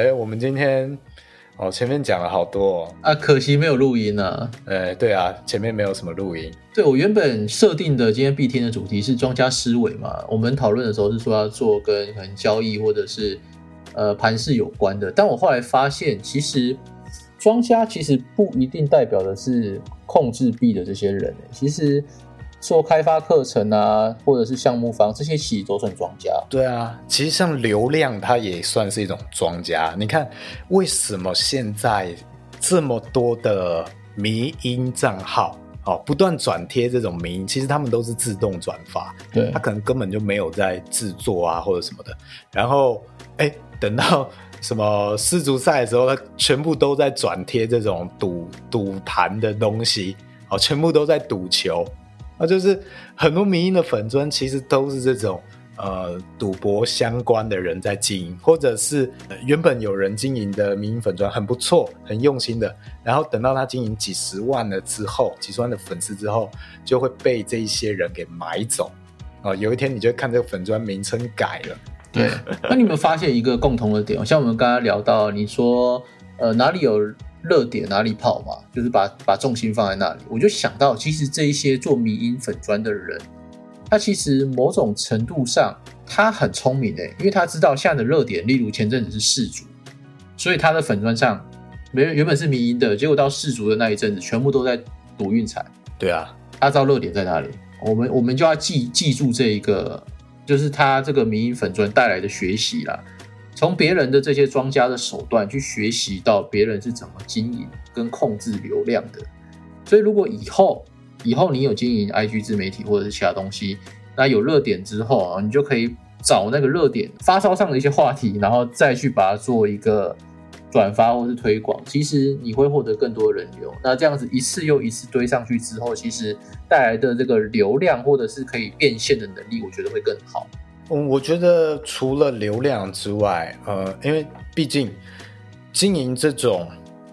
哎，我们今天哦，前面讲了好多哦啊，可惜没有录音啊。呃，对啊，前面没有什么录音。对我原本设定的今天必听的主题是庄家思维嘛，我们讨论的时候是说要做跟可能交易或者是呃盘势有关的，但我后来发现，其实庄家其实不一定代表的是控制币的这些人，其实。做开发课程啊，或者是项目方，这些其实都算庄家。对啊，其实像流量，它也算是一种庄家。你看，为什么现在这么多的迷音账号，哦，不断转贴这种迷音，其实他们都是自动转发，对他可能根本就没有在制作啊，或者什么的。然后，哎，等到 什么世足赛的时候，他全部都在转贴这种赌赌盘的东西，哦，全部都在赌球。那就是很多民营的粉砖，其实都是这种呃赌博相关的人在经营，或者是原本有人经营的民营粉砖很不错、很用心的，然后等到他经营几十万了之后，几十万的粉丝之后，就会被这一些人给买走。哦，有一天你就看这个粉砖名称改了。对，那你有没有发现一个共同的点？像我们刚刚聊到，你说呃哪里有？热点哪里跑嘛，就是把把重心放在那里。我就想到，其实这一些做迷音粉砖的人，他其实某种程度上他很聪明诶，因为他知道现在的热点，例如前阵子是世足，所以他的粉砖上原原本是迷音的，结果到世足的那一阵子，全部都在赌运彩。对啊，他知道热点在哪里，我们我们就要记记住这一个，就是他这个迷音粉砖带来的学习啦。从别人的这些庄家的手段去学习到别人是怎么经营跟控制流量的，所以如果以后以后你有经营 IG 自媒体或者是其他东西，那有热点之后啊，你就可以找那个热点发烧上的一些话题，然后再去把它做一个转发或是推广，其实你会获得更多人流。那这样子一次又一次堆上去之后，其实带来的这个流量或者是可以变现的能力，我觉得会更好。嗯，我觉得除了流量之外，呃，因为毕竟经营这种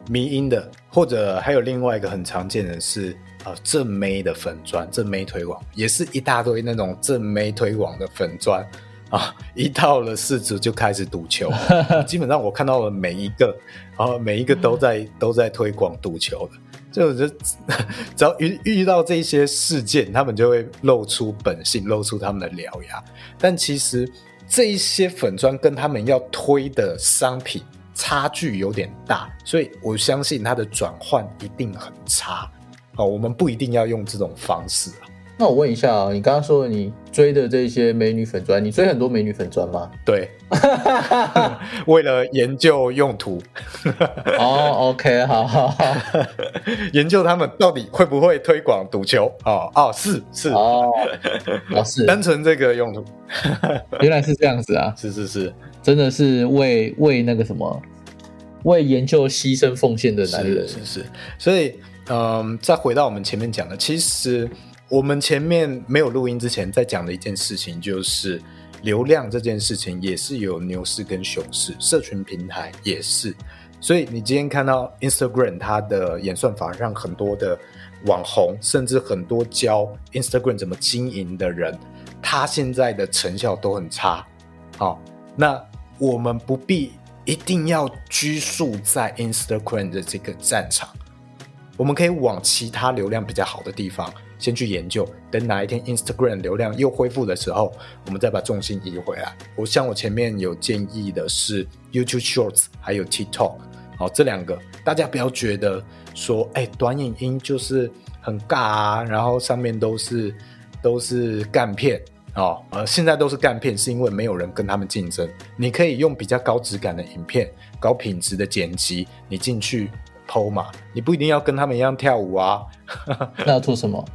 迷音的，或者还有另外一个很常见的是，呃，正妹的粉砖，正妹推广也是一大堆那种正妹推广的粉砖啊，一到了市值就开始赌球，基本上我看到了每一个，然后每一个都在都在推广赌球的。就就 只要遇遇到这些事件，他们就会露出本性，露出他们的獠牙。但其实这一些粉砖跟他们要推的商品差距有点大，所以我相信它的转换一定很差。哦，我们不一定要用这种方式啊。那我问一下啊，你刚刚说你追的这些美女粉砖，你追很多美女粉砖吗？对，为了研究用途。哦，OK，好好好，研究他们到底会不会推广赌球？哦哦，是是哦，哦是，单纯这个用途。原来是这样子啊！是是是，真的是为为那个什么，为研究牺牲奉献的男人。是是，所以嗯，再回到我们前面讲的，其实。我们前面没有录音之前，在讲的一件事情就是流量这件事情也是有牛市跟熊市，社群平台也是。所以你今天看到 Instagram 它的演算法让很多的网红，甚至很多教 Instagram 怎么经营的人，他现在的成效都很差。好，那我们不必一定要拘束在 Instagram 的这个战场，我们可以往其他流量比较好的地方。先去研究，等哪一天 Instagram 流量又恢复的时候，我们再把重心移回来。我像我前面有建议的是 YouTube Shorts，还有 TikTok，好，这两个大家不要觉得说，哎，短影音就是很尬啊，然后上面都是都是干片哦，呃，现在都是干片，是因为没有人跟他们竞争。你可以用比较高质感的影片，高品质的剪辑，你进去。偷嘛，你不一定要跟他们一样跳舞啊。那要做什么？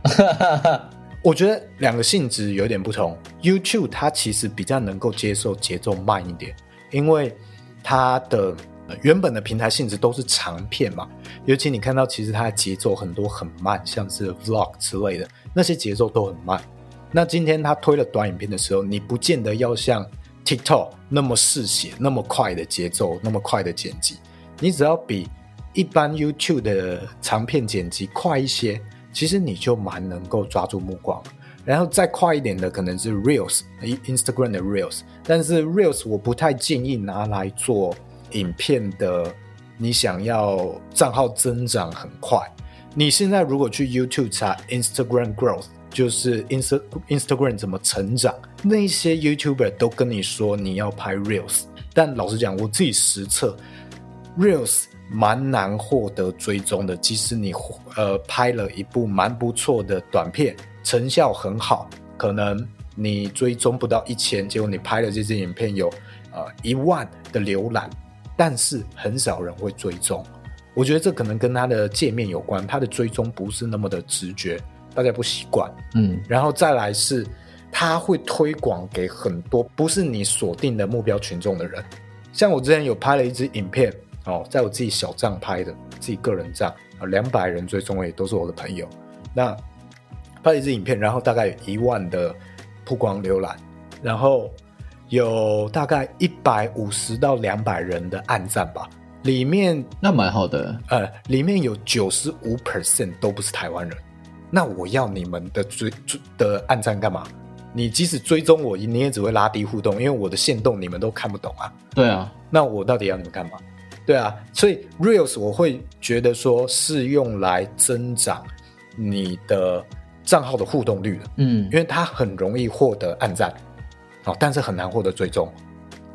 我觉得两个性质有点不同。YouTube 它其实比较能够接受节奏慢一点，因为它的原本的平台性质都是长片嘛。尤其你看到，其实它的节奏很多很慢，像是 Vlog 之类的那些节奏都很慢。那今天他推了短影片的时候，你不见得要像 TikTok 那么嗜血、那么快的节奏、那么快的剪辑，你只要比。一般 YouTube 的长片剪辑快一些，其实你就蛮能够抓住目光。然后再快一点的可能是 Reels，Instagram 的 Reels，但是 Reels 我不太建议拿来做影片的，你想要账号增长很快，你现在如果去 YouTube 查 Instagram growth，就是 Inst Instagram 怎么成长，那些 YouTuber 都跟你说你要拍 Reels，但老实讲，我自己实测 Reels 蛮难获得追踪的，即使你呃拍了一部蛮不错的短片，成效很好，可能你追踪不到一千，结果你拍的这支影片有呃一万的浏览，但是很少人会追踪。我觉得这可能跟它的界面有关，它的追踪不是那么的直觉，大家不习惯。嗯，然后再来是，它会推广给很多不是你锁定的目标群众的人。像我之前有拍了一支影片，哦，在我自己小账拍的，自己个人账啊，两百人追踪也都是我的朋友。那拍一支影片，然后大概有一万的曝光浏览，然后有大概一百五十到两百人的暗赞吧。里面那蛮好的，呃，里面有九十五 percent 都不是台湾人，那我要你们的追追的暗赞干嘛？你即使追踪我，你也只会拉低互动，因为我的线动你们都看不懂啊。对啊，那我到底要你们干嘛？对啊，所以 reels 我会觉得说是用来增长你的账号的互动率的，嗯因为它很容易获得暗赞，哦，但是很难获得追踪。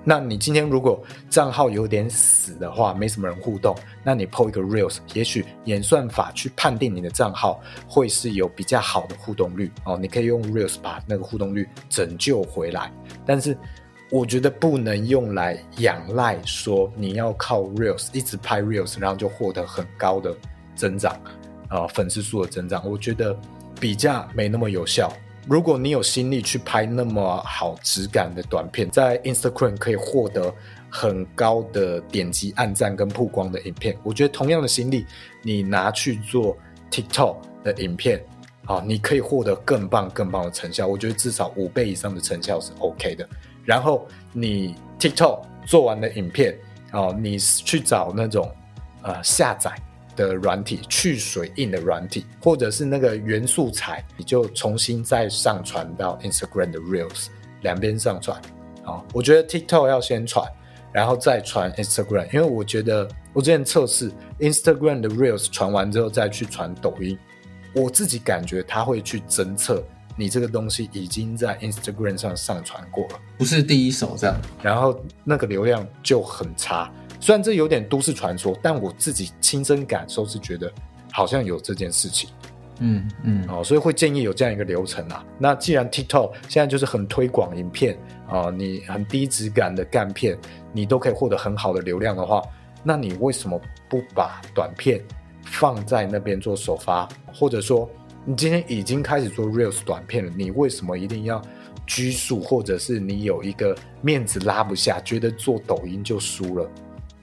那你今天如果账号有点死的话，没什么人互动，那你 PO 一个 reels，也许演算法去判定你的账号会是有比较好的互动率哦，你可以用 reels 把那个互动率拯救回来。但是我觉得不能用来仰赖说你要靠 reels 一直拍 reels，然后就获得很高的增长啊、粉丝数的增长，我觉得比较没那么有效。如果你有心力去拍那么好质感的短片，在 Instagram 可以获得很高的点击、按赞跟曝光的影片，我觉得同样的心力，你拿去做 TikTok 的影片，啊，你可以获得更棒、更棒的成效。我觉得至少五倍以上的成效是 OK 的。然后你 TikTok 做完的影片，哦，你去找那种呃下载的软体，去水印的软体，或者是那个原素材，你就重新再上传到 Instagram 的 Reels，两边上传。好，我觉得 TikTok 要先传，然后再传 Instagram，因为我觉得我之前测试 Instagram 的 Reels 传完之后再去传抖音，我自己感觉它会去侦测你这个东西已经在 Instagram 上上传过了。不是第一手这样。然后那个流量就很差。虽然这有点都市传说，但我自己亲身感受是觉得好像有这件事情嗯嗯，哦，所以会建议有这样一个流程啊。那既然 TikTok 现在就是很推广影片啊，你很低质感的干片，你都可以获得很好的流量的话，那你为什么不把短片放在那边做首发，或者说你今天已经开始做 Reels 短片了，你为什么一定要拘束，或者是你有一个面子拉不下，觉得做抖音就输了？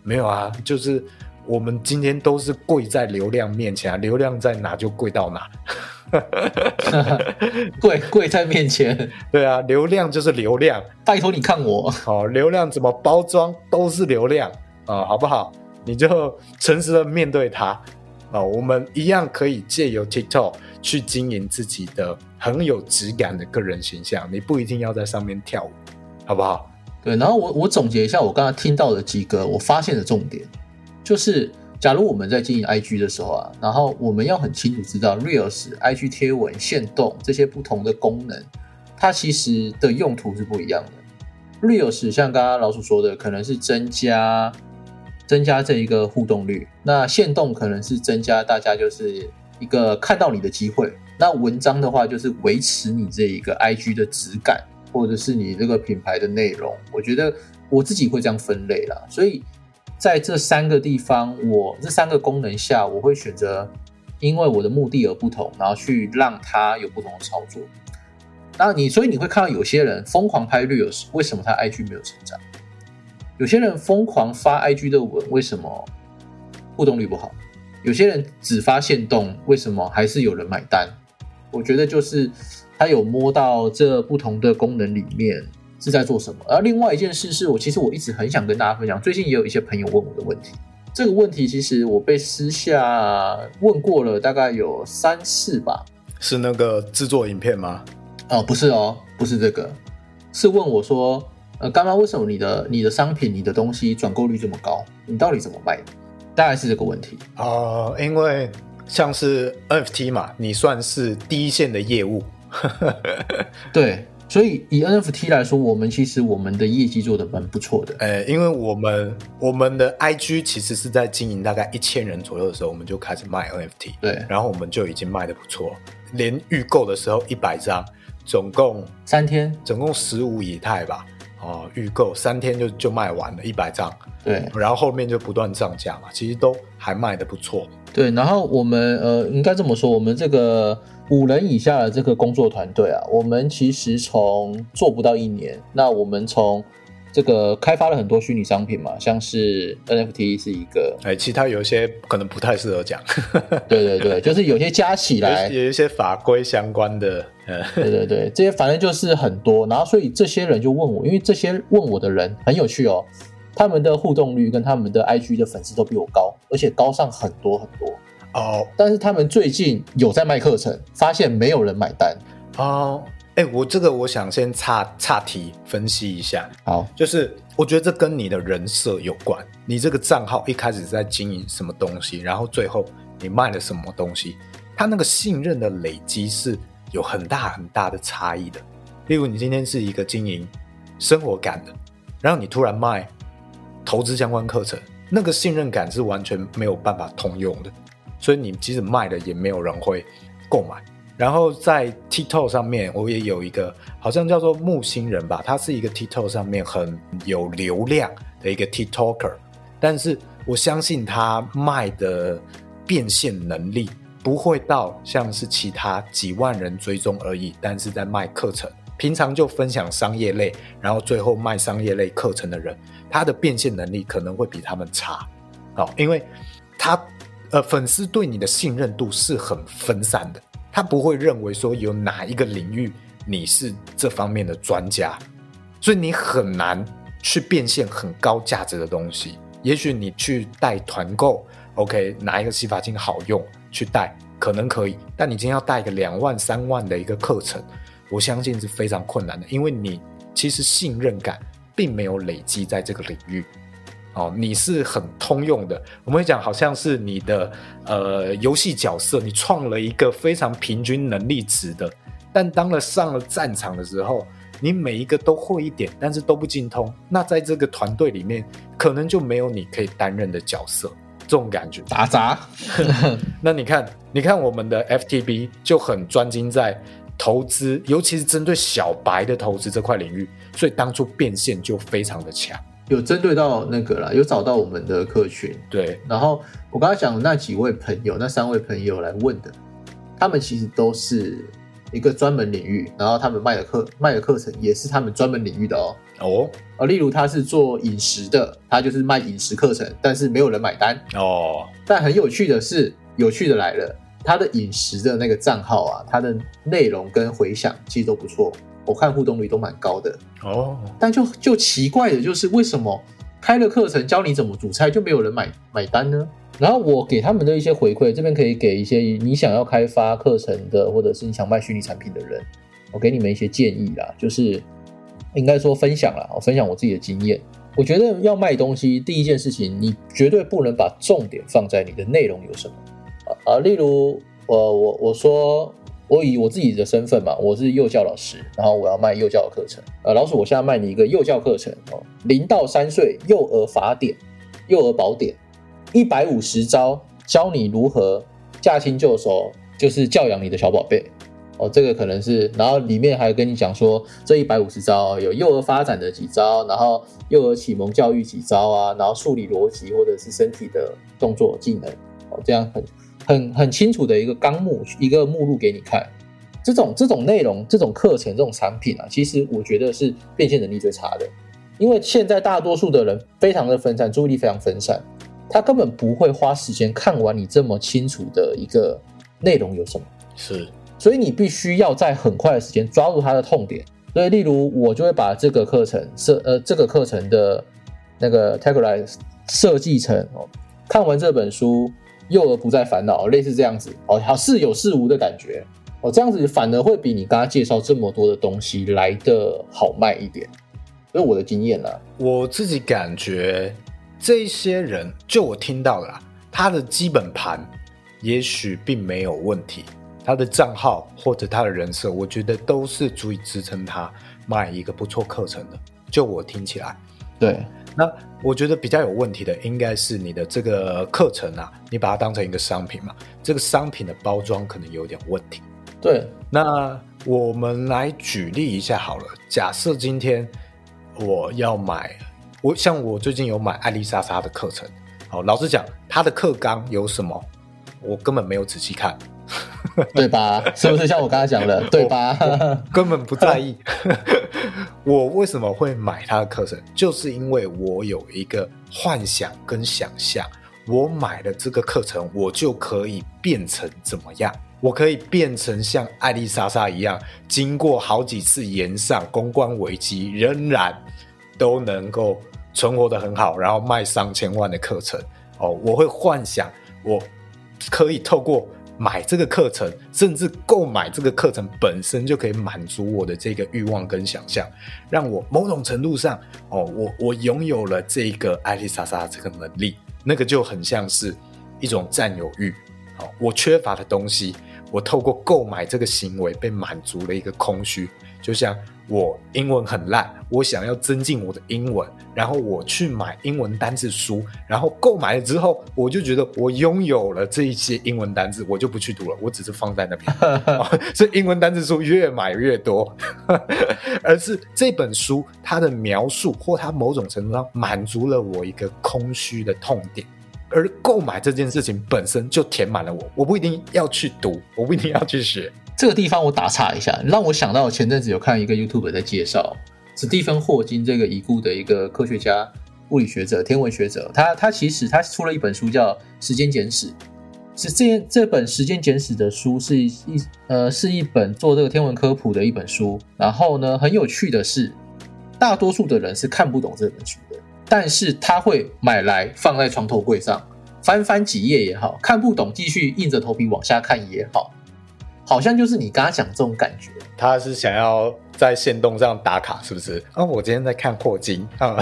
没有啊，就是我们今天都是跪在流量面前啊，流量在哪就跪到哪。跪跪在面前，对啊，流量就是流量，拜托你看我。哦，流量怎么包装都是流量啊、好不好？你就诚实的面对它啊、我们一样可以借由 TikTok 去经营自己的很有质感的个人形象，你不一定要在上面跳舞，好不好？对，然后我我总结一下我刚刚听到的几个我发现的重点，就是假如我们在经营 IG 的时候啊，然后我们要很清楚知道 Reels、IG 贴文、限动这些不同的功能，它其实的用途是不一样的。Reels 像刚刚老鼠说的，可能是增加增加这一个互动率，那限动可能是增加大家就是一个看到你的机会，那文章的话就是维持你这一个 IG 的质感。或者是你这个品牌的内容，我觉得我自己会这样分类啦。所以在这三个地方，我这三个功能下，我会选择因为我的目的而不同，然后去让它有不同的操作。那你所以你会看到有些人疯狂拍 reels，为什么他 IG 没有成长？有些人疯狂发 IG 的文，为什么互动率不好？有些人只发现动，为什么还是有人买单？我觉得就是。他有摸到这不同的功能里面是在做什么，而另外一件事是我其实我一直很想跟大家分享，最近也有一些朋友问我的问题，这个问题其实我被私下问过了，大概有三次吧。是那个制作影片吗？哦，不是哦，不是这个，是问我说呃，刚刚为什么你的你的商品、你的东西转购率这么高？你到底怎么卖的？大概是这个问题。哦、因为像是 NFT 嘛，你算是第一线的业务，对，所以以 NFT 来说，我们其实我们的业绩做的蛮不错的。呃，因为我们我们的 IG 其实是在经营大概一千人左右的时候，我们就开始卖 NFT，对，然后我们就已经卖的不错，连预购的时候一百张，总共三天，总共十五以太吧，哦，预购三天就就卖完了一百张，对然后后面就不断涨价嘛，其实都还卖的不错。对。然后我们呃，应该这么说，我们这个五人以下的这个工作团队啊，我们其实从做不到一年，那我们从这个开发了很多虚拟商品嘛，像是 NFT 是一个，哎，其他有一些可能不太适合讲，对对对，就是有些加起来有有一些法规相关的，呃，对对对，这些反正就是很多，然后所以这些人就问我，因为这些问我的人很有趣哦，他们的互动率跟他们的 IG 的粉丝都比我高，而且高上很多很多。哦。但是他们最近有在卖课程，发现没有人买单。哦，哎，我这个我想先岔岔题分析一下，好，就是我觉得这跟你的人设有关。你这个账号一开始在经营什么东西，然后最后你卖了什么东西，他那个信任的累积是有很大很大的差异的。例如，你今天是一个经营生活感的，然后你突然卖投资相关课程，那个信任感是完全没有办法通用的。所以你即使卖了，也没有人会购买。然后在 TikTok 上面，我也有一个好像叫做木星人吧，他是一个 TikTok 上面很有流量的一个 TikToker，但是我相信他卖的变现能力不会到像是其他几万人追踪而已，但是在卖课程，平常就分享商业类，然后最后卖商业类课程的人，他的变现能力可能会比他们差，哦，因为他呃粉丝对你的信任度是很分散的。他不会认为说有哪一个领域你是这方面的专家，所以你很难去变现很高价值的东西。也许你去带团购，OK，哪一个洗发精好用去带可能可以，但你今天要带一个两万三万的一个课程，我相信是非常困难的，因为你其实信任感并没有累积在这个领域。哦，你是很通用的。我们会讲，好像是你的呃游戏角色，你创了一个非常平均能力值的，但当了上了战场的时候，你每一个都会一点，但是都不精通。那在这个团队里面，可能就没有你可以担任的角色，这种感觉。打杂，那你看，你看我们的 FTB 就很专精在投资，尤其是针对小白的投资这块领域，所以当初变现就非常的强。有针对到那个啦，有找到我们的客群。对，然后我刚才讲的那几位朋友，那三位朋友来问的，他们其实都是一个专门领域，然后他们卖的课卖的课程也是他们专门领域的哦。哦呃，例如他是做饮食的，他就是卖饮食课程，但是没有人买单。哦，但很有趣的是，有趣的来了，他的饮食的那个账号啊，他的内容跟回响其实都不错，我看互动率都蛮高的。哦，但就就奇怪的就是，为什么开了课程教你怎么煮菜，就没有人买买单呢？然后我给他们的一些回馈，这边可以给一些你想要开发课程的，或者是你想卖虚拟产品的人，我给你们一些建议啦，就是应该说分享啦，我分享我自己的经验。我觉得要卖东西，第一件事情，你绝对不能把重点放在你的内容有什么啊，例如我我我说我以我自己的身份嘛，我是幼教老师，然后我要卖幼教的课程。呃，老鼠，我现在卖你一个幼教课程哦，零到三岁幼儿法典、幼儿宝典，一百五十招教你如何驾轻就熟，就是教养你的小宝贝。哦，这个可能是，然后里面还跟你讲说，这一百五十招有幼儿发展的几招，然后幼儿启蒙教育几招啊，然后数理逻辑或者是身体的动作技能，哦，这样很很很清楚的一个纲目，一个目录给你看。这种这种内容、这种课程、这种产品啊，其实我觉得是变现能力最差的，因为现在大多数的人非常的分散，注意力非常分散，他根本不会花时间看完你这么清楚的一个内容有什么。是所以你必须要在很快的时间抓住他的痛点。所以，例如我就会把这个课程设呃这个课程的那个 tagline 设计成哦，看完这本书，幼儿不再烦恼，类似这样子哦，好似有似无的感觉哦，这样子反而会比你刚刚介绍这么多的东西来的好卖一点。这是我的经验啦。我自己感觉这些人，就我听到的啦，他的基本盘也许并没有问题，他的账号或者他的人设，我觉得都是足以支撑他卖一个不错课程的。就我听起来，对，那我觉得比较有问题的，应该是你的这个课程啊，你把它当成一个商品嘛，这个商品的包装可能有点问题。对，那我们来举例一下好了。假设今天我要买，我像我最近有买艾丽莎莎的课程。好，老实讲，她的课纲有什么，我根本没有仔细看，对吧？是不是像我刚才讲的，对吧？根本不在意。我为什么会买他的课程？就是因为我有一个幻想跟想象，我买了这个课程，我就可以变成怎么样？我可以变成像艾丽莎莎一样，经过好几次延上公关危机，仍然都能够存活的很好，然后卖上千万的课程。哦，我会幻想我可以透过买这个课程，甚至购买这个课程本身就可以满足我的这个欲望跟想象，让我某种程度上，哦，我我拥有了这个艾丽莎莎这个能力，那个就很像是一种占有欲。哦，我缺乏的东西。我透过购买这个行为被满足了一个空虚，就像我英文很烂，我想要增进我的英文，然后我去买英文单字书，然后购买了之后，我就觉得我拥有了这一些英文单字，我就不去读了，我只是放在那边，所以英文单字书越买越多，而是这本书它的描述或它某种程度上满足了我一个空虚的痛点。而购买这件事情本身就填满了我，我不一定要去读，我不一定要去学。这个地方我打岔一下，让我想到前阵子有看一个 YouTube 在介绍史蒂芬霍金这个已故的一个科学家、物理学者、天文学者。他他其实他出了一本书叫《时间简史》，是这这本《时间简史》的书是一呃是一本做这个天文科普的一本书。然后呢，很有趣的是，大多数的人是看不懂这本书的。但是他会买来放在床头柜上，翻翻几页也好看不懂，继续硬着头皮往下看也好，好像就是你刚刚讲这种感觉。他是想要在线动上打卡，是不是？啊，我今天在看霍金啊，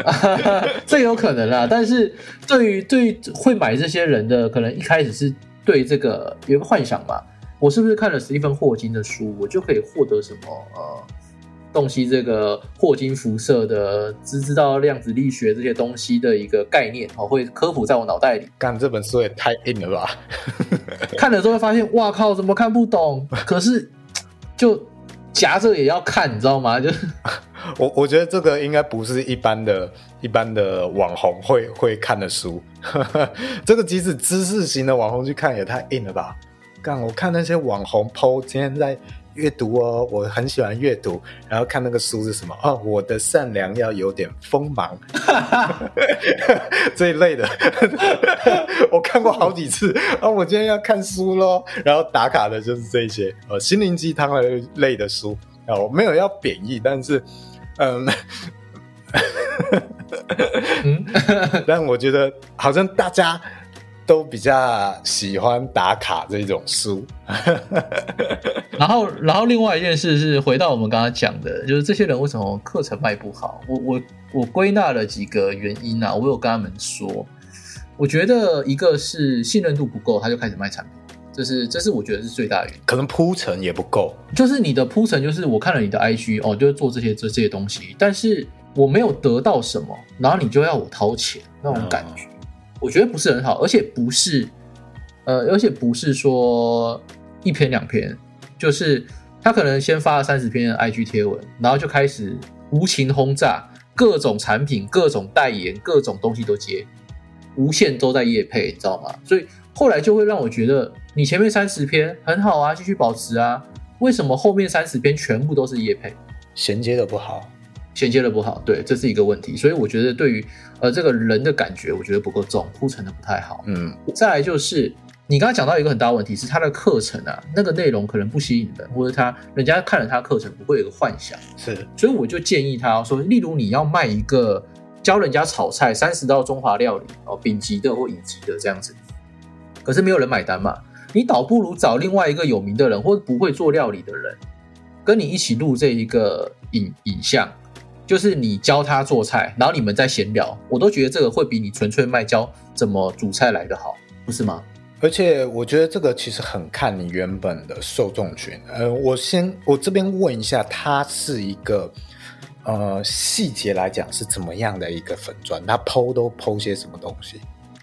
这有可能啦。但是对于对于会买这些人的，可能一开始是对这个有个幻想嘛，我是不是看了史蒂芬霍金的书，我就可以获得什么呃？洞悉这个霍金辐射的，知知道量子力学这些东西的一个概念哦，会科普在我脑袋里。干这本书也太硬了吧！看了之后会发现，哇靠，怎么看不懂？可是就夹着也要看，你知道吗？就 我我觉得这个应该不是一般的、一般的网红会会看的书。这个即使知识型的网红去看也太硬了吧！干，我看那些网红 PO 今天在。阅读哦，我很喜欢阅读，然后看那个书是什么哦，我的善良要有点锋芒，这一类的，我看过好几次啊。我今天要看书喽，然后打卡的就是这些呃心灵鸡汤类的书啊。我没有要贬义，但是嗯，但我觉得好像大家。都比较喜欢打卡这种书，然后，然后另外一件事是回到我们刚刚讲的，就是这些人为什么课程卖不好？我我我归纳了几个原因啊，我有跟他们说，我觉得一个是信任度不够，他就开始卖产品，这是这是我觉得是最大的原因。可能铺陈也不够，就是你的铺陈，就是我看了你的 IG 哦，就是做这些这这些东西，但是我没有得到什么，然后你就要我掏钱那种感觉。我觉得不是很好，而且不是，呃，而且不是说一篇两篇，就是他可能先发了三十篇 IG 贴文，然后就开始无情轰炸各种产品、各种代言、各种东西都接，无限都在夜配，你知道吗？所以后来就会让我觉得，你前面三十篇很好啊，继续保持啊，为什么后面三十篇全部都是夜配，衔接的不好？衔接的不好，对，这是一个问题。所以我觉得对于呃这个人的感觉，我觉得不够重，铺陈的不太好。嗯，再来就是你刚刚讲到一个很大问题，是他的课程啊，那个内容可能不吸引人，或者他人家看了他课程不会有个幻想。是，所以我就建议他说，例如你要卖一个教人家炒菜三十道中华料理哦，丙级的或乙级的这样子，可是没有人买单嘛，你倒不如找另外一个有名的人或者不会做料理的人，跟你一起录这一个影影像。就是你教他做菜，然后你们在闲聊，我都觉得这个会比你纯粹卖教怎么煮菜来的好，不是吗？而且我觉得这个其实很看你原本的受众群。呃，我先我这边问一下，它是一个呃细节来讲是怎么样的一个粉砖？它剖都剖些什么东西？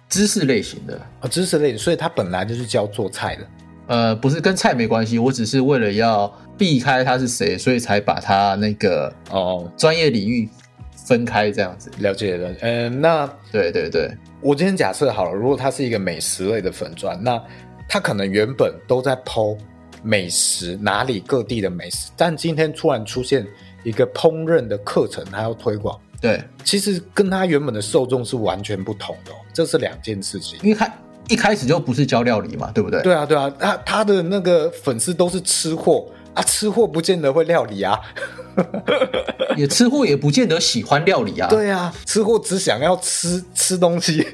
知识类型的啊，知识类的，所以它本来就是教做菜的。呃，不是跟菜没关系，我只是为了要避开他是谁，所以才把他那个哦专业领域分开这样子。了解了，嗯，那对对对，我今天假设好了，如果他是一个美食类的粉砖，那他可能原本都在剖美食哪里各地的美食，但今天突然出现一个烹饪的课程，他要推广，对，其实跟他原本的受众是完全不同的、哦，这是两件事情。因为他一开始就不是教料理嘛，对不对？对啊，对啊，他他的那个粉丝都是吃货啊，吃货不见得会料理啊。也吃货也不见得喜欢料理啊。对啊，吃货只想要吃吃东西，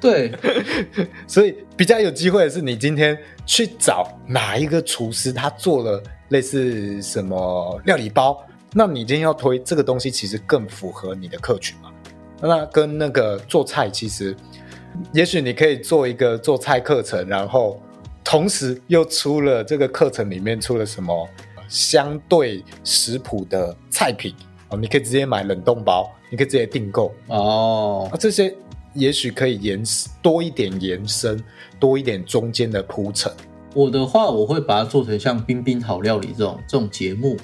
对 所以比较有机会的是，你今天去找哪一个厨师，他做了类似什么料理包，那你今天要推这个东西，其实更符合你的客群嘛。那跟那个做菜，其实也许你可以做一个做菜课程，然后同时又出了这个课程里面出了什么相对食谱的菜品哦，你可以直接买冷冻包，你可以直接订购哦啊，，这些也许可以延多一点延伸，多一点中间的铺陈。我的话我会把它做成像《冰冰好料理》这种这种节目。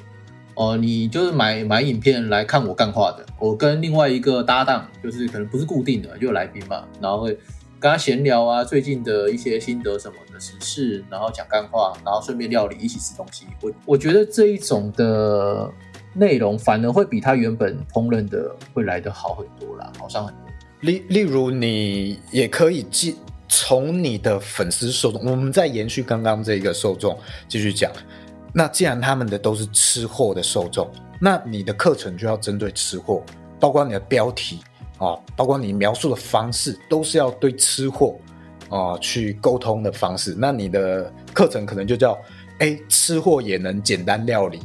哦、你就是买买影片来看我干话的。我跟另外一个搭档，就是可能不是固定的，就有来宾嘛，然后会跟他闲聊啊，最近的一些心得什么的时事，然后讲干话，然后顺便料理，一起吃东西。我我觉得这一种的内容反而会比他原本烹饪的会来得好很多啦，好上很多。例例如，你也可以记从你的粉丝受众，我们再延续刚刚这个受众继续讲。那既然他们的都是吃货的受众，那你的课程就要针对吃货，包括你的标题啊，包括你描述的方式，都是要对吃货啊去沟通的方式。那你的课程可能就叫“哎，吃货也能简单料理，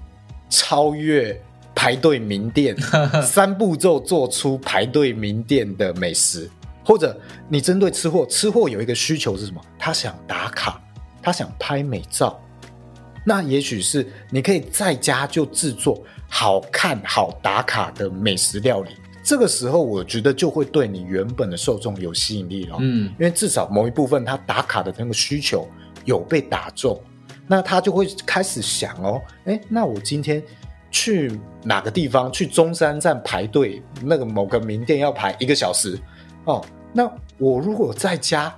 超越排队名店，三步骤做出排队名店的美食”，或者你针对吃货，吃货有一个需求是什么？他想打卡，他想拍美照。那也许是你可以在家就制作好看、好打卡的美食料理。这个时候，我觉得就会对你原本的受众有吸引力了。嗯，因为至少某一部分他打卡的那个需求有被打中，那他就会开始想哦，哎，那我今天去哪个地方？去中山站排队，那个某个名店要排一个小时哦。那我如果在家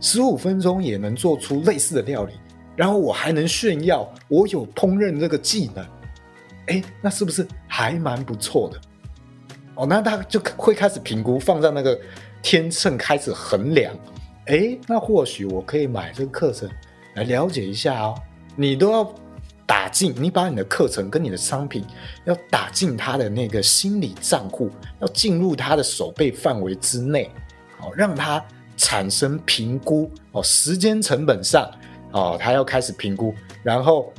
十五分钟也能做出类似的料理，然后我还能炫耀我有烹饪这个技能，哎，那是不是还蛮不错的？哦，那他就会开始评估，放在那个天秤开始衡量。哎，那或许我可以买这个课程来了解一下哦。你都要打进，你把你的课程跟你的商品要打进他的那个心理账户，要进入他的手背范围之内，哦，让他产生评估哦，时间成本上哦，他要开始评估，然后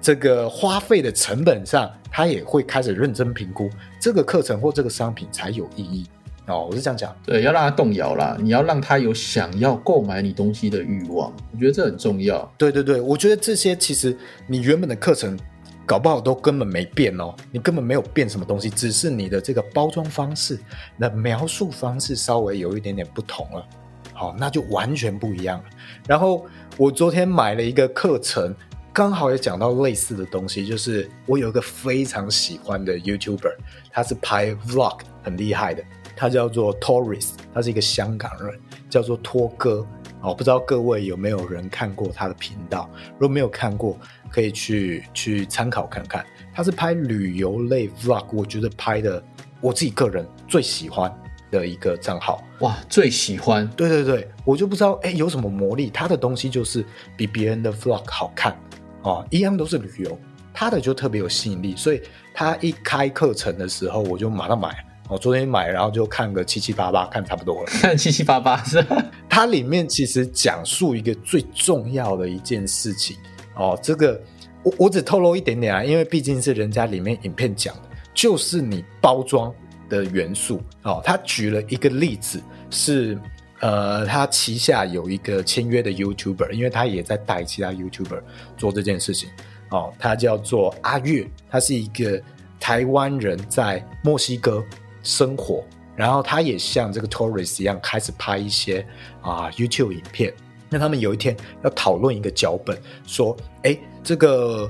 这个花费的成本上，他也会开始认真评估这个课程或这个商品才有意义哦。我是这样讲。对，要让他动摇啦，你要让他有想要购买你东西的欲望，我觉得这很重要。对对对，我觉得这些其实你原本的课程搞不好都根本没变哦，你根本没有变什么东西，只是你的这个包装方式、那描述方式稍微有一点点不同了，好，那就完全不一样了。然后我昨天买了一个课程，刚好也讲到类似的东西，就是我有一个非常喜欢的 YouTuber，他是拍 Vlog 很厉害的，他叫做 Torres，他是一个香港人，叫做托哥。哦，不知道各位有没有人看过他的频道？如果没有看过，可以去去参考看看。他是拍旅游类 vlog，我觉得拍的我自己个人最喜欢的一个账号。哇，最喜欢对对对，我就不知道哎有什么魔力，他的东西就是比别人的 vlog 好看哦，一样都是旅游，他的就特别有吸引力，所以他一开课程的时候我就马上买。我昨天买，然后就看个七七八八，看差不多了。看 七七八八是吧？它里面其实讲述一个最重要的一件事情哦，这个我我只透露一点点啊，因为毕竟是人家里面影片讲的，就是你包装的元素哦。他举了一个例子是。呃，他旗下有一个签约的 YouTuber，因为他也在带其他 YouTuber 做这件事情。哦，他叫做阿月，他是一个台湾人在墨西哥生活，然后他也像这个 Torres 一样开始拍一些啊 YouTube 影片。那他们有一天要讨论一个脚本，说，哎，这个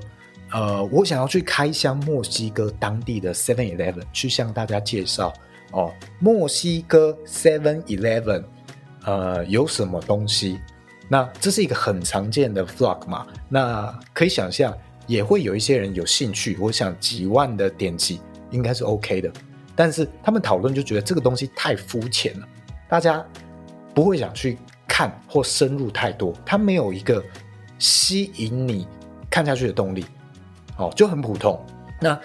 呃，我想要去开箱墨西哥当地的 Seven Eleven，去向大家介绍哦，墨西哥 Seven Eleven。呃，有什么东西？那这是一个很常见的 vlog 嘛？那可以想象，也会有一些人有兴趣。我想几万的点击应该是 OK 的，但是他们讨论就觉得这个东西太肤浅了，大家不会想去看或深入太多，它没有一个吸引你看下去的动力，哦，就很普通。那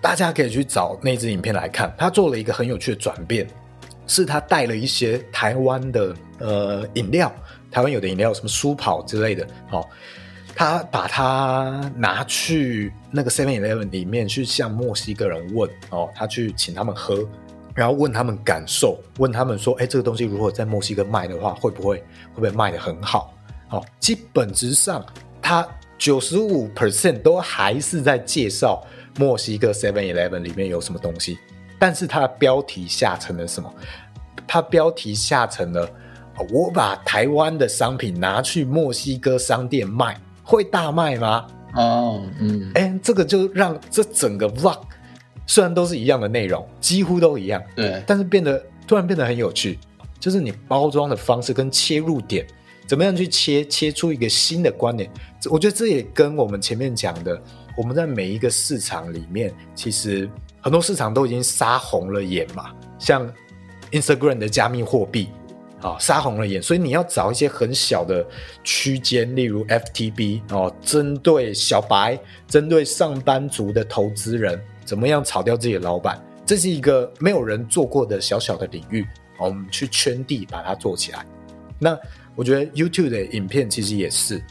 大家可以去找那支影片来看，他做了一个很有趣的转变。是他带了一些台湾的呃饮料，台湾有的饮料什么舒跑之类的，好，他把它拿去那个 Seven Eleven 里面去向墨西哥人问哦，他去请他们喝，然后问他们感受，问他们说，哎，这个东西如果在墨西哥卖的话，会不会会不会卖的很好？好，基本之上，他九十五 percent 都还是在介绍墨西哥 Seven Eleven 里面有什么东西。但是它的标题下成了什么？它标题下成了“我把台湾的商品拿去墨西哥商店卖，会大卖吗？”哦，嗯，哎，这个就让这整个 vlog 虽然都是一样的内容，几乎都一样，对，但是变得突然变得很有趣，就是你包装的方式跟切入点，怎么样去切切出一个新的观点？我觉得这也跟我们前面讲的，我们在每一个市场里面，其实。很多市场都已经杀红了眼嘛，像 Instagram 的加密货币，啊，杀红了眼，所以你要找一些很小的区间，例如 FTB 哦，针对小白、针对上班族的投资人，怎么样炒掉自己的老板？这是一个没有人做过的小小的领域，我们去圈地把它做起来。那我觉得 YouTube 的影片其实也是，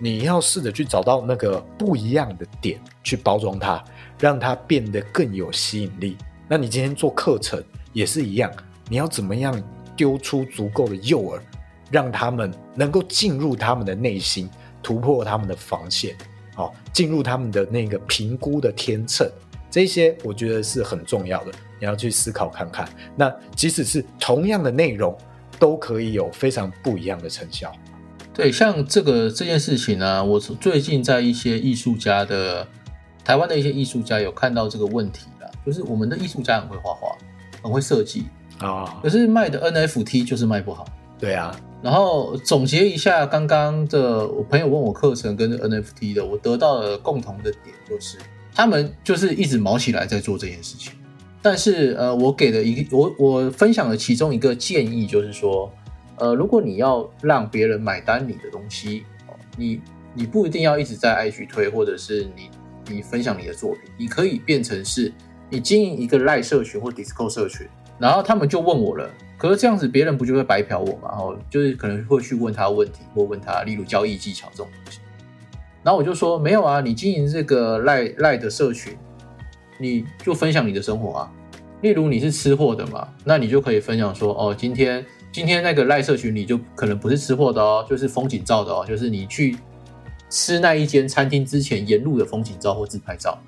你要试着去找到那个不一样的点去包装它。让它变得更有吸引力。那你今天做课程也是一样，你要怎么样丢出足够的诱饵，让他们能够进入他们的内心，突破他们的防线，好，进入他们的那个评估的天秤，这些我觉得是很重要的。你要去思考看看。那即使是同样的内容，都可以有非常不一样的成效。对，像这个这件事情呢，我最近在一些艺术家的。台湾的一些艺术家有看到这个问题了，就是我们的艺术家很会画画，很会设计啊，可是卖的 NFT 就是卖不好。对啊，然后总结一下刚刚的，我朋友问我课程跟 NFT 的，我得到的共同的点就是，他们就是一直毛起来在做这件事情。但是呃，我给的一个我我分享的其中一个建议就是说，呃，如果你要让别人买单你的东西，你你不一定要一直在 IG 推，或者是你。你分享你的作品，你可以变成是你经营一个赖社群或 d i s c o 社群，然后他们就问我了。可是这样子别人不就会白嫖我吗？哦就是可能会去问他问题，或问他例如交易技巧这种东西。然后我就说没有啊，你经营这个赖赖的社群，你就分享你的生活啊。例如你是吃货的嘛，那你就可以分享说哦，今天今天那个赖社群你就可能不是吃货的哦，就是风景照的哦，就是你去。吃那一间餐厅之前沿路的风景照或自拍照，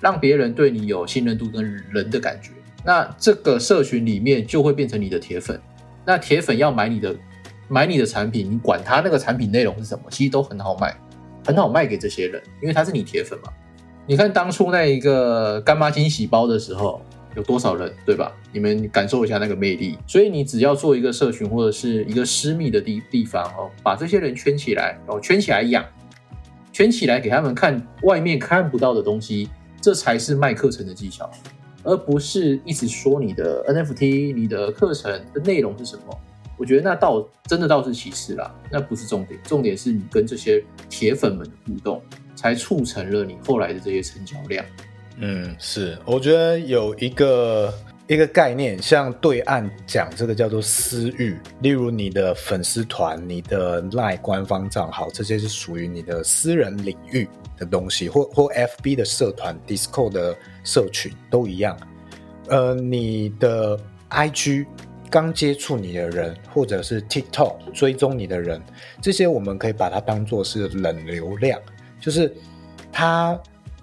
让别人对你有信任度跟人的感觉，那这个社群里面就会变成你的铁粉。那铁粉要买你的买你的产品，你管他那个产品内容是什么，其实都很好卖，很好卖给这些人，因为他是你铁粉嘛。你看当初那一个干妈惊喜包的时候，有多少人，对吧？你们感受一下那个魅力。所以你只要做一个社群或者是一个私密的地地方哦，把这些人圈起来哦，圈起来养。圈起来给他们看外面看不到的东西，这才是卖课程的技巧，而不是一直说你的 NFT、你的课程的内容是什么。我觉得那倒真的倒是其次啦，那不是重点，重点是你跟这些铁粉们的互动，才促成了你后来的这些成交量。嗯，是，我觉得有一个一个概念，像对岸讲这个叫做私域，例如你的粉丝团、你的 LINE 官方账号，这些是属于你的私人领域的东西，或或 FB 的社团、Discord 的社群都一样。呃，你的 IG 刚接触你的人，或者是 TikTok 追踪你的人，这些我们可以把它当做是冷流量，就是他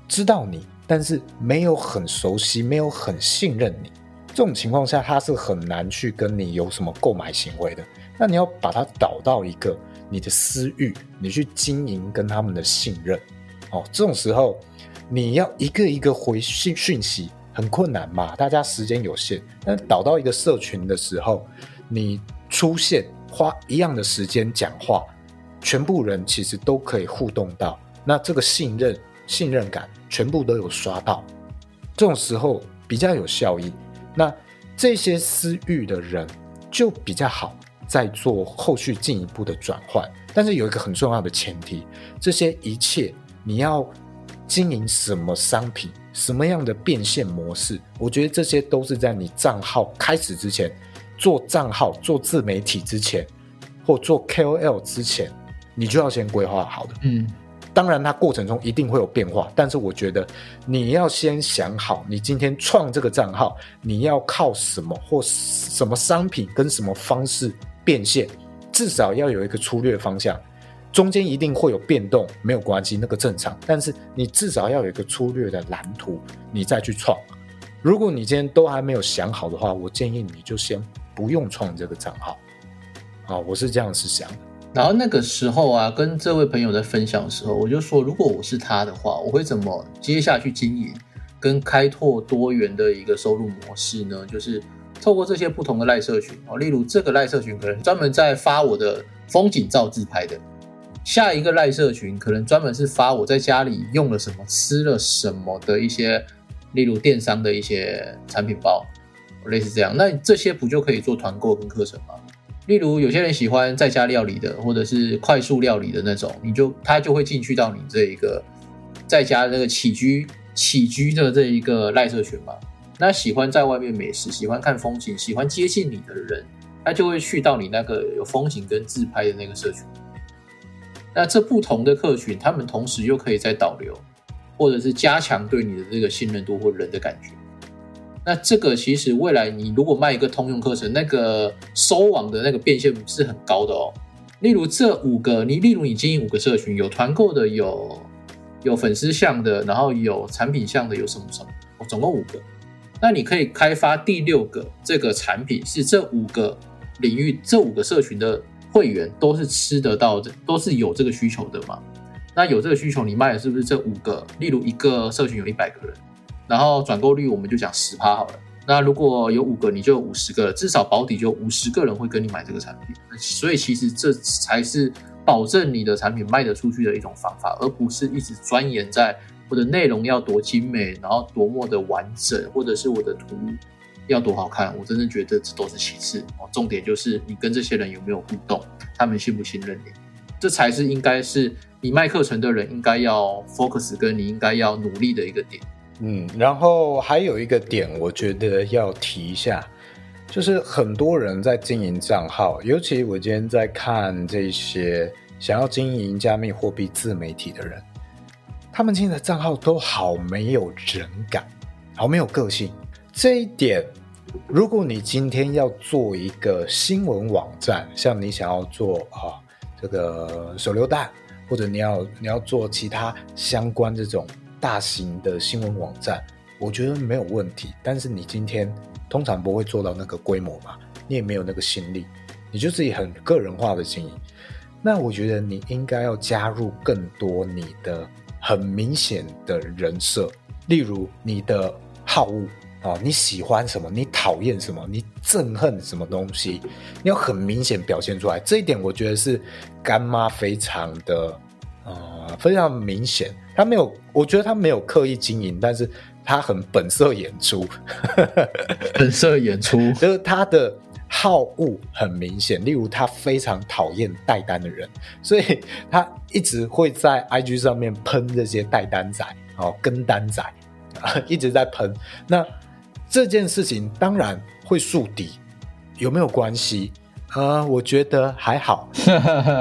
知道你，但是没有很熟悉，没有很信任你。这种情况下，他是很难去跟你有什么购买行为的。那你要把它导到一个你的私域，你去经营跟他们的信任。哦，这种时候你要一个一个回信讯息，很困难嘛？大家时间有限。但导到一个社群的时候，你出现花一样的时间讲话，全部人其实都可以互动到。那这个信任、信任感全部都有刷到。这种时候比较有效益。那这些私域的人就比较好，在做后续进一步的转换。但是有一个很重要的前提，这些一切你要经营什么商品，什么样的变现模式，我觉得这些都是在你账号开始之前，做账号、做自媒体之前，或做 KOL 之前，你就要先规划好的。嗯。当然，它过程中一定会有变化，但是我觉得你要先想好，你今天创这个账号，你要靠什么或什么商品跟什么方式变现，至少要有一个粗略方向。中间一定会有变动，没有关系，那个正常。但是你至少要有一个粗略的蓝图，你再去创。如果你今天都还没有想好的话，我建议你就先不用创这个账号。啊，我是这样子想的。然后那个时候啊，跟这位朋友在分享的时候，我就说，如果我是他的话，我会怎么接下去经营，跟开拓多元的一个收入模式呢？就是透过这些不同的赖社群哦，例如这个赖社群可能专门在发我的风景照自拍的，下一个赖社群可能专门是发我在家里用了什么、吃了什么的一些，例如电商的一些产品包，类似这样，那这些不就可以做团购跟课程吗？例如，有些人喜欢在家料理的，或者是快速料理的那种，你就他就会进去到你这一个在家这个起居起居的这一个赖社群嘛。那喜欢在外面美食、喜欢看风景、喜欢接近你的人，他就会去到你那个有风景跟自拍的那个社群。那这不同的客群，他们同时又可以在导流，或者是加强对你的这个信任度或人的感觉。那这个其实未来你如果卖一个通用课程，那个收网的那个变现是很高的哦。例如这五个，你例如你经营五个社群，有团购的，有有粉丝项的，然后有产品项的，有什么什么，总共五个。那你可以开发第六个这个产品，是这五个领域这五个社群的会员都是吃得到的，都是有这个需求的嘛？那有这个需求，你卖的是不是这五个？例如一个社群有一百个人。然后转购率我们就讲十趴好了。那如果有五个，你就五十个，至少保底就五十个人会跟你买这个产品。所以其实这才是保证你的产品卖得出去的一种方法，而不是一直钻研在我的内容要多精美，然后多么的完整，或者是我的图要多好看。我真的觉得这都是其次哦，重点就是你跟这些人有没有互动，他们信不信任你，这才是应该是你卖课程的人应该要 focus 跟你应该要努力的一个点。嗯，然后还有一个点，我觉得要提一下，就是很多人在经营账号，尤其我今天在看这些想要经营加密货币自媒体的人，他们经营的账号都好没有人感，好没有个性。这一点，如果你今天要做一个新闻网站，像你想要做啊这个手榴弹，或者你要你要做其他相关这种。大型的新闻网站，我觉得没有问题。但是你今天通常不会做到那个规模嘛，你也没有那个心力，你就自己很个人化的经营。那我觉得你应该要加入更多你的很明显的人设，例如你的好恶啊，你喜欢什么，你讨厌什么，你憎恨什么东西，你要很明显表现出来。这一点我觉得是干妈非常的。啊，非常明显，他没有，我觉得他没有刻意经营，但是他很本色演出，本色演出，就是他的好恶很明显。例如，他非常讨厌带单的人，所以他一直会在 IG 上面喷这些带单仔哦，跟单仔啊，一直在喷。那这件事情当然会树敌，有没有关系？啊，我觉得还好，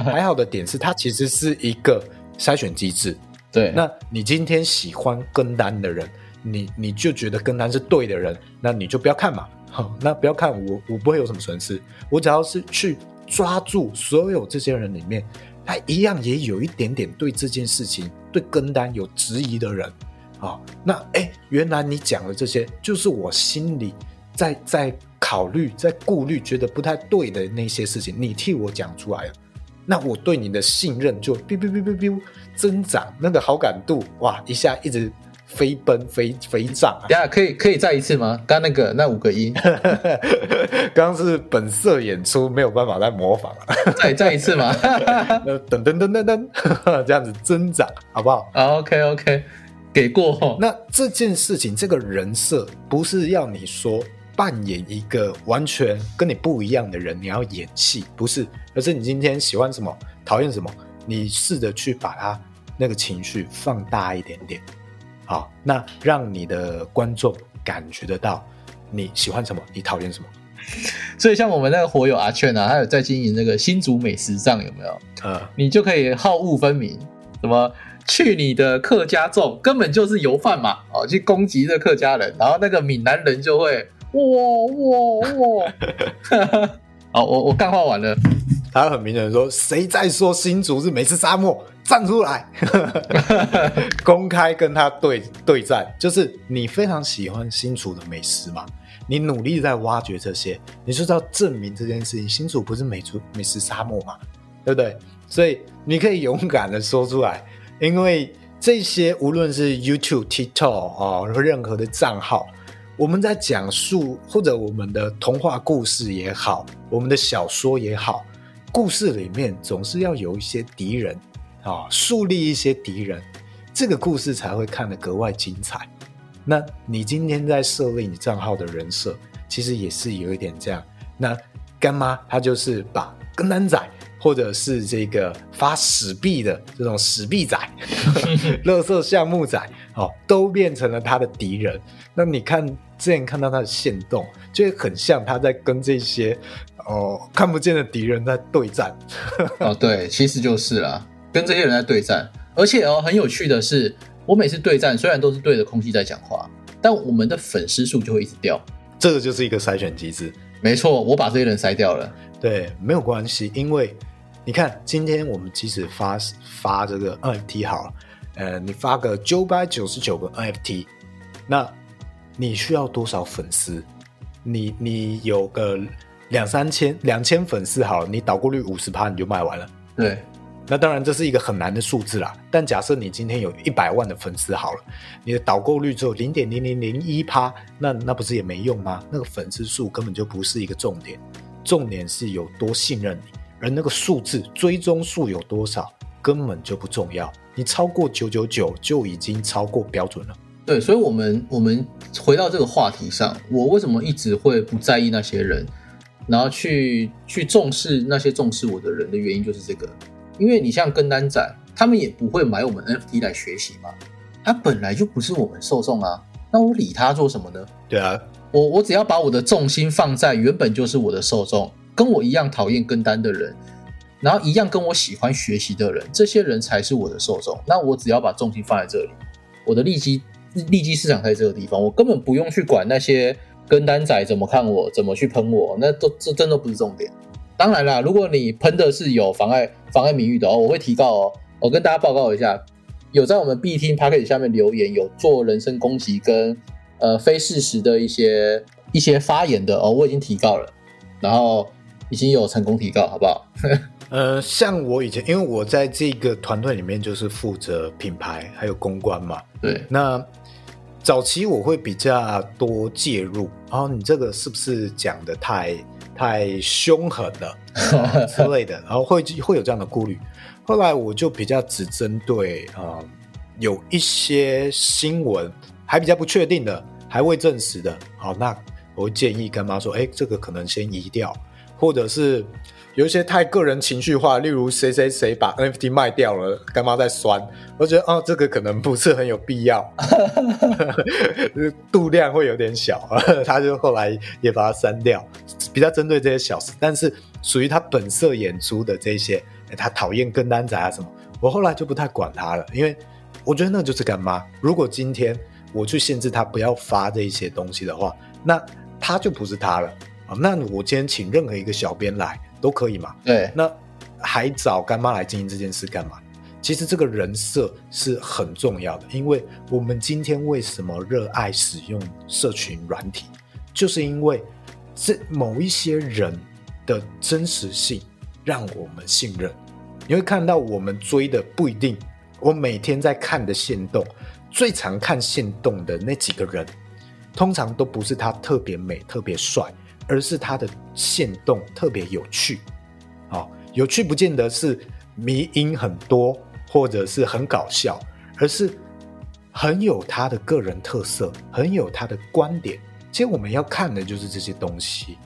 还好的点是它其实是一个筛选机制。对，那你今天喜欢跟单的人，你你就觉得跟单是对的人，那你就不要看嘛。好，那不要看我，我不会有什么损失。我只要是去抓住所有这些人里面，他一样也有一点点对这件事情、对跟单有质疑的人。啊，那哎，原来你讲的这些，就是我心里在在考虑、在顾虑、觉得不太对的那些事情，你替我讲出来了，那我对你的信任就哔哔哔哔哔增长，那个好感度哇，一下一直飞奔飞飞涨。啊呀，可以可以再一次吗？刚那个那五个音，刚刚是本色演出，没有办法再模仿了。再再一次吗？噔噔噔噔噔，这样子增长，好不好？OK OK。给过后，那这件事情，这个人设不是要你说扮演一个完全跟你不一样的人，你要演戏，不是，而是你今天喜欢什么，讨厌什么，你试着去把他那个情绪放大一点点，好，那让你的观众感觉得到你喜欢什么，你讨厌什么。所以像我们那个火友阿劝啊，他有在经营那个新竹美食账，有没有？呃，你就可以好恶分明，什么？去你的客家粽，根本就是油饭嘛！哦，去攻击这客家人，然后那个闽南人就会哇哇哇！好，我我干话完了。他很明显说：“谁在说新竹是美食沙漠？站出来！” 公开跟他对对战，就是你非常喜欢新竹的美食嘛？你努力在挖掘这些，你就是要证明这件事情，新竹不是美竹美食沙漠嘛？对不对？所以你可以勇敢的说出来。因为这些无论是 YouTube、TikTok 啊，任何的账号，我们在讲述或者我们的童话故事也好，我们的小说也好，故事里面总是要有一些敌人啊，树立一些敌人，这个故事才会看得格外精彩。那你今天在设立你账号的人设，其实也是有一点这样。那干妈她就是把跟男仔。或者是这个发史币的这种史币仔、乐色项目仔，哦，都变成了他的敌人。那你看之前看到他的线动，就很像他在跟这些哦看不见的敌人在对战。哦，对，其实就是啦，跟这些人在对战。而且哦，很有趣的是，我每次对战虽然都是对着空气在讲话，但我们的粉丝数就会一直掉。这个就是一个筛选机制。没错，我把这些人筛掉了。对，没有关系，因为。你看，今天我们即使发发这个 NFT 好了，呃，你发个九百九十九个 NFT，那你需要多少粉丝？你你有个两三千、两千粉丝好了，你导购率五十趴你就卖完了。对，那当然这是一个很难的数字啦。但假设你今天有一百万的粉丝好了，你的导购率只有零点零零零一趴，那那不是也没用吗？那个粉丝数根本就不是一个重点，重点是有多信任你。而那个数字追踪数有多少根本就不重要，你超过九九九就已经超过标准了。对，所以，我们我们回到这个话题上，我为什么一直会不在意那些人，然后去去重视那些重视我的人的原因就是这个，因为你像跟单仔，他们也不会买我们 NFT 来学习嘛，他本来就不是我们受众啊，那我理他做什么呢？对啊，我我只要把我的重心放在原本就是我的受众。跟我一样讨厌跟单的人，然后一样跟我喜欢学习的人，这些人才是我的受众。那我只要把重心放在这里，我的利基利基市场在这个地方，我根本不用去管那些跟单仔怎么看我，怎么去喷我，那都这真的不是重点。当然啦，如果你喷的是有妨碍妨碍名誉的哦，我会提告哦。我跟大家报告一下，有在我们 B 听 p a c k e t 下面留言，有做人身攻击跟呃非事实的一些一些发言的哦，我已经提告了，然后。已经有成功提告，好不好？呃，像我以前，因为我在这个团队里面就是负责品牌还有公关嘛。对。那早期我会比较多介入，然后你这个是不是讲的太太凶狠了 之类的，然后会会有这样的顾虑。后来我就比较只针对啊，有一些新闻还比较不确定的，还未证实的，好，那我会建议干妈说，哎，这个可能先移掉。或者是有一些太个人情绪化，例如谁谁谁把 NFT 卖掉了，干妈在酸，我觉得哦，这个可能不是很有必要，度量会有点小，他就后来也把它删掉，比较针对这些小事，但是属于他本色演出的这些，他讨厌跟单仔啊什么，我后来就不太管他了，因为我觉得那就是干妈。如果今天我去限制他不要发这一些东西的话，那他就不是他了。那我今天请任何一个小编来都可以嘛？对，那还找干妈来经营这件事干嘛？其实这个人设是很重要的，因为我们今天为什么热爱使用社群软体，就是因为这某一些人的真实性让我们信任。你会看到我们追的不一定，我每天在看的线动。最常看线动的那几个人，通常都不是他特别美、特别帅，而是他的线动特别有趣。啊，有趣不见得是迷音很多，或者是很搞笑，而是很有他的个人特色，很有他的观点。其实我们要看的就是这些东西。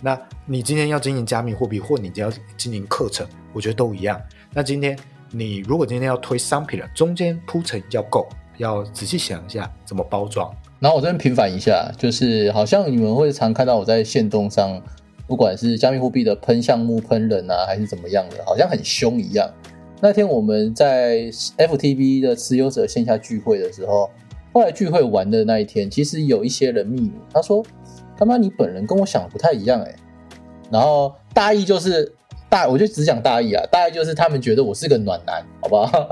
那你今天要经营加密货币，或你要经营课程，我觉得都一样。那今天你如果今天要推商品了，中间铺陈要够。要仔细想一下怎么包装。然后我这边平反一下，就是好像你们会常看到我在线动上，不管是加密货币的喷项目、喷人啊，还是怎么样的，好像很凶一样。那天我们在 FTB 的持有者线下聚会的时候，后来聚会完的那一天，其实有一些人密我，他说：“他妈你本人跟我想的不太一样哎。”然后大意就是。大我就只讲大意啊，大概就是他们觉得我是个暖男，好不好？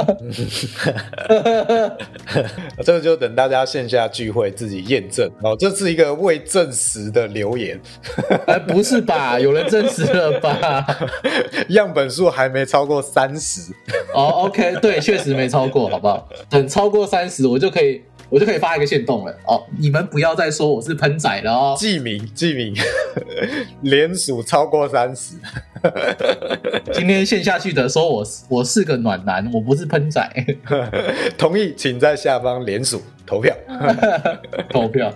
这个就等大家线下聚会自己验证哦。这是一个未证实的留言，哎，不是吧？有人证实了吧？样本数还没超过三十哦。OK，对，确实没超过，好不好？等超过三十，我就可以。我就可以发一个线动了哦！你们不要再说我是喷仔了哦！记名记名，连署超过三十。今天线下去的说我我是个暖男，我不是喷仔。同意，请在下方连署投票。投票。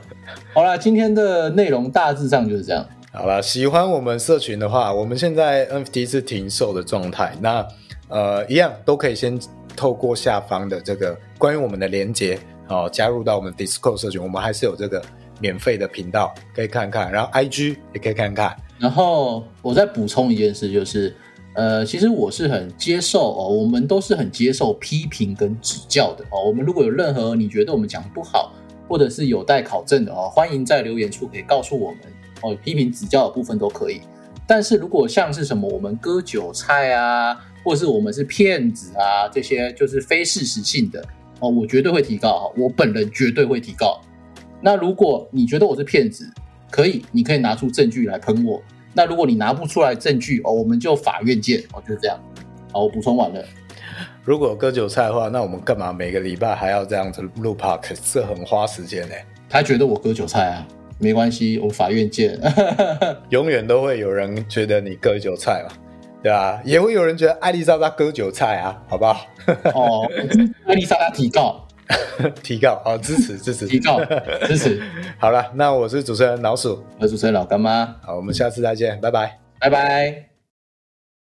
好了，今天的内容大致上就是这样。好了，喜欢我们社群的话，我们现在 NFT 是停售的状态。那呃，一样都可以先透过下方的这个关于我们的连接。哦，加入到我们 Discord 社群，我们还是有这个免费的频道可以看看，然后 IG 也可以看看。然后我再补充一件事，就是呃，其实我是很接受哦，我们都是很接受批评跟指教的哦。我们如果有任何你觉得我们讲不好，或者是有待考证的哦，欢迎在留言处可以告诉我们哦，批评指教的部分都可以。但是如果像是什么我们割韭菜啊，或是我们是骗子啊，这些就是非事实性的。哦，我绝对会提告哈，我本人绝对会提告。那如果你觉得我是骗子，可以，你可以拿出证据来喷我。那如果你拿不出来证据哦，我们就法院见。哦，就是这样。好，我补充完了。如果割韭菜的话，那我们干嘛每个礼拜还要这样子录 park？这很花时间呢。他觉得我割韭菜啊，没关系，我法院见。永远都会有人觉得你割韭菜嘛。对啊？也会有人觉得艾丽莎莎割韭菜啊，好不好？哦，艾丽莎莎提告，提告哦，支持支持，提告支持。好了，那我是主持人老鼠，我是主持人老干妈。好，我们下次再见，拜拜，拜拜。